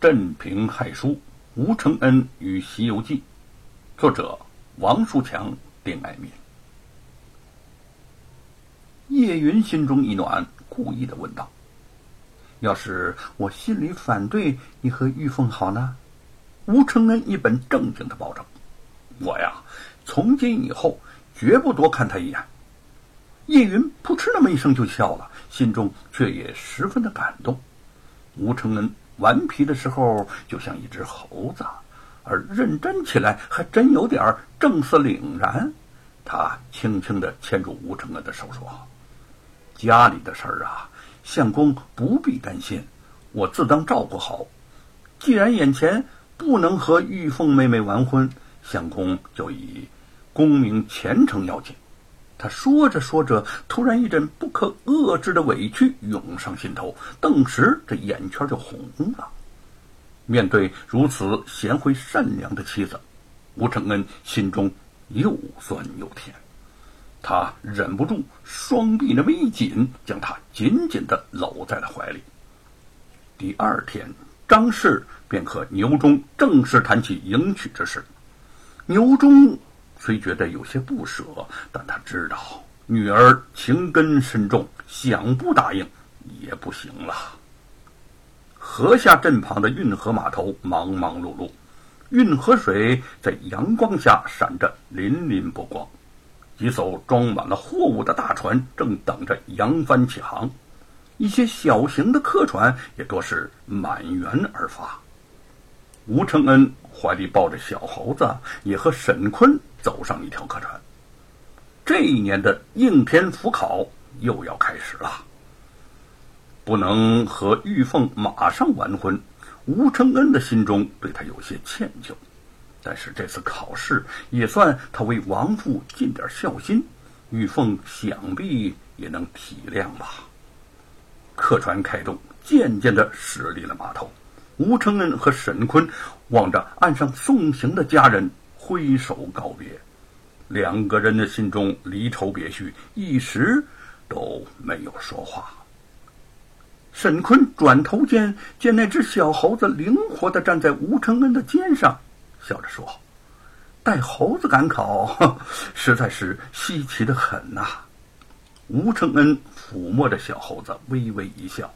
镇平害书》吴承恩与《西游记》，作者王树强、丁爱民。叶云心中一暖，故意的问道：“要是我心里反对你和玉凤好呢？”吴承恩一本正经的保证：“我呀，从今以后绝不多看他一眼。”叶云扑哧那么一声就笑了，心中却也十分的感动。吴承恩顽皮的时候就像一只猴子，而认真起来还真有点正色凛然。他轻轻的牵住吴承恩的手说：“家里的事儿啊，相公不必担心，我自当照顾好。既然眼前不能和玉凤妹妹完婚，相公就以功名前程要紧。”他说着说着，突然一阵不可遏制的委屈涌上心头，顿时这眼圈就红了。面对如此贤惠善良的妻子，吴承恩心中又酸又甜。他忍不住双臂那么一紧，将她紧紧的搂在了怀里。第二天，张氏便和牛忠正式谈起迎娶之事。牛忠。虽觉得有些不舍，但他知道女儿情根深重，想不答应也不行了。河下镇旁的运河码头忙忙碌碌，运河水在阳光下闪着粼粼波光，几艘装满了货物的大船正等着扬帆起航，一些小型的客船也多是满员而发。吴承恩怀里抱着小猴子，也和沈坤。走上一条客船。这一年的应天府考又要开始了。不能和玉凤马上完婚，吴承恩的心中对他有些歉疚。但是这次考试也算他为亡父尽点孝心，玉凤想必也能体谅吧。客船开动，渐渐的驶离了码头。吴承恩和沈坤望着岸上送行的家人。挥手告别，两个人的心中离愁别绪，一时都没有说话。沈坤转头间，见那只小猴子灵活的站在吴承恩的肩上，笑着说：“带猴子赶考，实在是稀奇的很呐。”吴承恩抚摸着小猴子，微微一笑。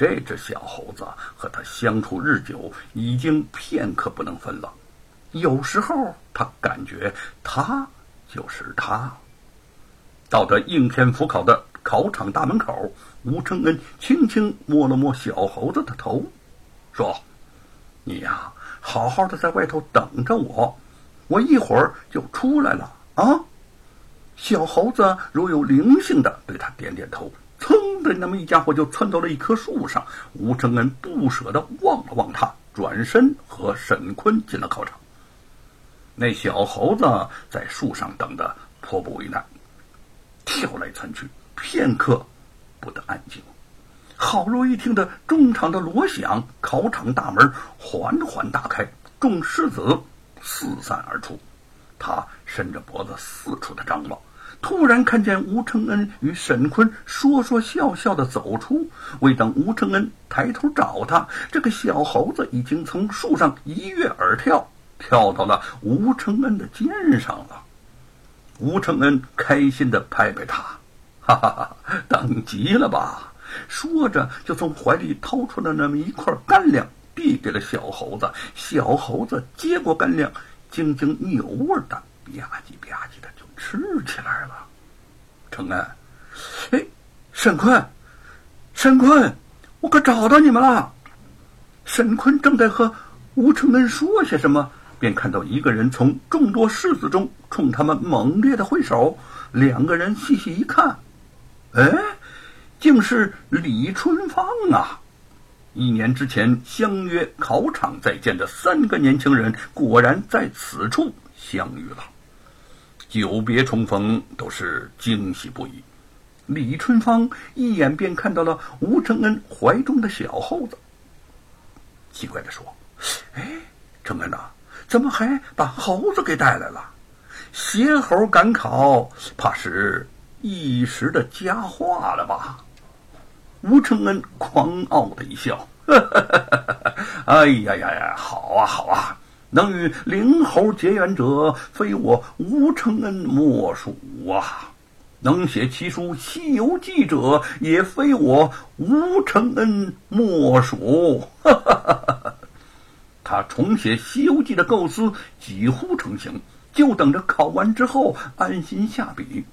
这只小猴子和他相处日久，已经片刻不能分了。有时候，他感觉他就是他。到得应天府考的考场大门口，吴承恩轻轻摸了摸小猴子的头，说：“你呀，好好的在外头等着我，我一会儿就出来了啊。”小猴子如有灵性的对他点点头，那么一家伙就窜到了一棵树上。吴承恩不舍得望了望他，转身和沈坤进了考场。那小猴子在树上等得迫不为难，跳来窜去，片刻不得安静。好容易听得中场的锣响，考场大门缓缓打开，众狮子四散而出。他伸着脖子四处的张望，突然看见吴承恩与沈坤说说笑笑的走出。未等吴承恩抬头找他，这个小猴子已经从树上一跃而跳。跳到了吴承恩的肩上了，吴承恩开心的拍拍他，哈哈哈，等急了吧？说着就从怀里掏出了那么一块干粮，递给了小猴子。小猴子接过干粮，津津有味的吧唧吧唧的吃起来了。承恩，哎，沈坤，沈坤，我可找到你们了。沈坤正在和吴承恩说些什么。便看到一个人从众多狮子中冲他们猛烈的挥手，两个人细细一看，哎，竟是李春芳啊！一年之前相约考场再见的三个年轻人，果然在此处相遇了。久别重逢，都是惊喜不已。李春芳一眼便看到了吴承恩怀中的小猴子，奇怪的说：“哎，承恩呐！”怎么还把猴子给带来了？邪猴赶考，怕是一时的佳话了吧？吴承恩狂傲的一笑：“哎呀呀呀，好啊好啊！能与灵猴结缘者，非我吴承恩莫属啊！能写奇书《西游记》者，也非我吴承恩莫属。哈哈哈哈他重写《西游记》的构思几乎成型，就等着考完之后安心下笔。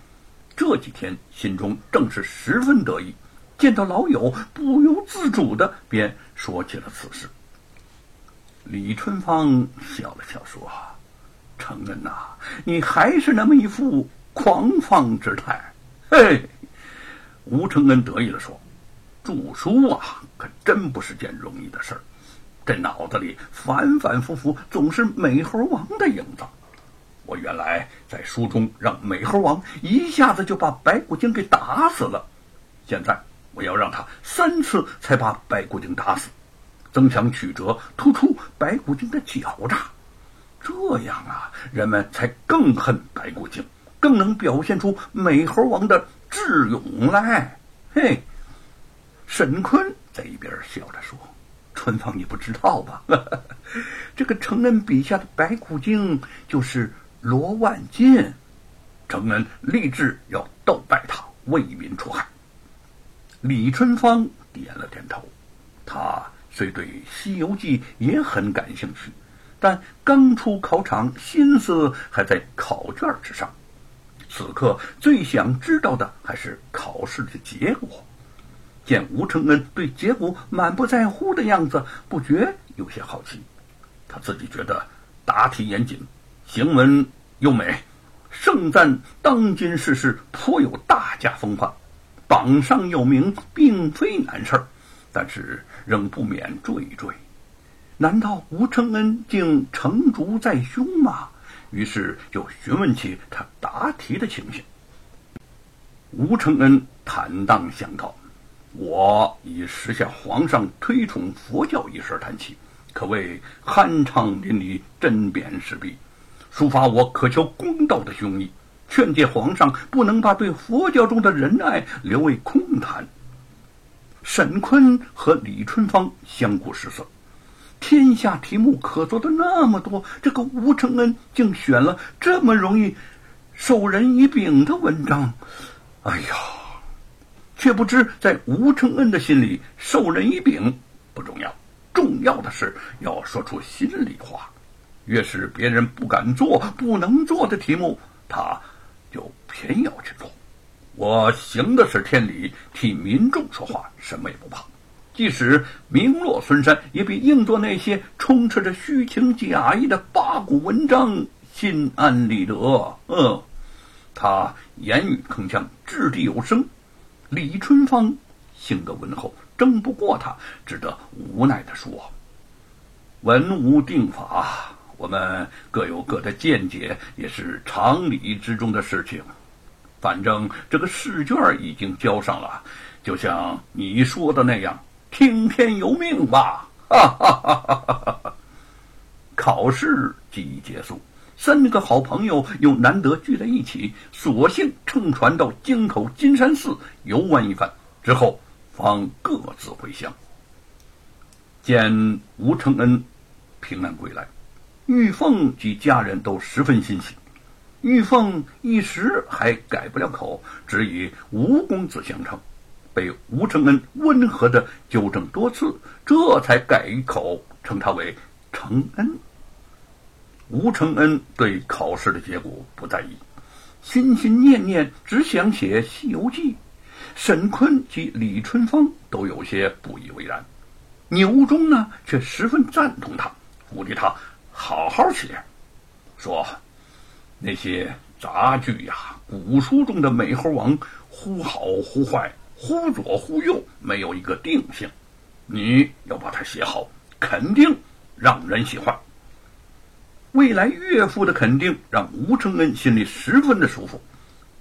这几天心中正是十分得意，见到老友，不由自主的便说起了此事。李春芳笑了笑说：“承恩呐，你还是那么一副狂放之态。”嘿，吴承恩得意地说：“著书啊，可真不是件容易的事儿。这脑子里反反复复总是美猴王的影子。我原来在书中让美猴王一下子就把白骨精给打死了，现在我要让他三次才把白骨精打死。”增强曲折，突出白骨精的狡诈，这样啊，人们才更恨白骨精，更能表现出美猴王的智勇来。嘿，沈坤在一边笑着说：“春芳，你不知道吧？这个承恩笔下的白骨精就是罗万金，承恩立志要斗败他，为民除害。”李春芳点了点头，他。虽对《西游记》也很感兴趣，但刚出考场，心思还在考卷之上。此刻最想知道的还是考试的结果。见吴承恩对结果满不在乎的样子，不觉有些好奇。他自己觉得答题严谨，行文优美，盛赞当今世事颇有大家风范，榜上有名并非难事儿。但是仍不免惴惴，难道吴承恩竟成竹在胸吗？于是就询问起他答题的情形。吴承恩坦荡相告：“我以时下皇上推崇佛教一事谈起，可谓酣畅淋漓、针砭时弊，抒发我渴求公道的胸臆，劝诫皇上不能把对佛教中的仁爱留为空谈。”沈坤和李春芳相顾失色，天下题目可做的那么多，这个吴承恩竟选了这么容易授人以柄的文章。哎呀，却不知在吴承恩的心里，授人以柄不重要，重要的是要说出心里话。越是别人不敢做、不能做的题目，他就偏要去做。我行的是天理，替民众说话，什么也不怕。即使名落孙山，也比硬做那些充斥着虚情假意的八股文章心安理得。嗯，他言语铿锵，掷地有声。李春芳性格温厚，争不过他，只得无奈地说：“文无定法，我们各有各的见解，也是常理之中的事情。”反正这个试卷已经交上了，就像你说的那样，听天由命吧！哈哈哈哈哈哈！考试即已结束，三个好朋友又难得聚在一起，索性乘船到京口金山寺游玩一番，之后方各自回乡。见吴承恩平安归来，玉凤及家人都十分欣喜。玉凤一时还改不了口，只以吴公子相称，被吴承恩温和的纠正多次，这才改口称他为承恩。吴承恩对考试的结果不在意，心心念念只想写《西游记》。沈坤及李春芳都有些不以为然，牛忠呢却十分赞同他，鼓励他好好写，说。那些杂剧呀，古书中的美猴王忽好忽坏，忽左忽右，没有一个定性。你要把它写好，肯定让人喜欢。未来岳父的肯定让吴承恩心里十分的舒服。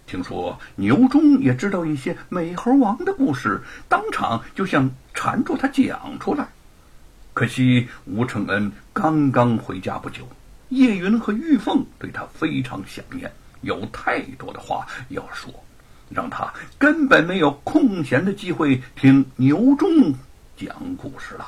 听说牛忠也知道一些美猴王的故事，当场就想缠住他讲出来。可惜吴承恩刚刚回家不久。叶云和玉凤对他非常想念，有太多的话要说，让他根本没有空闲的机会听牛忠讲故事了。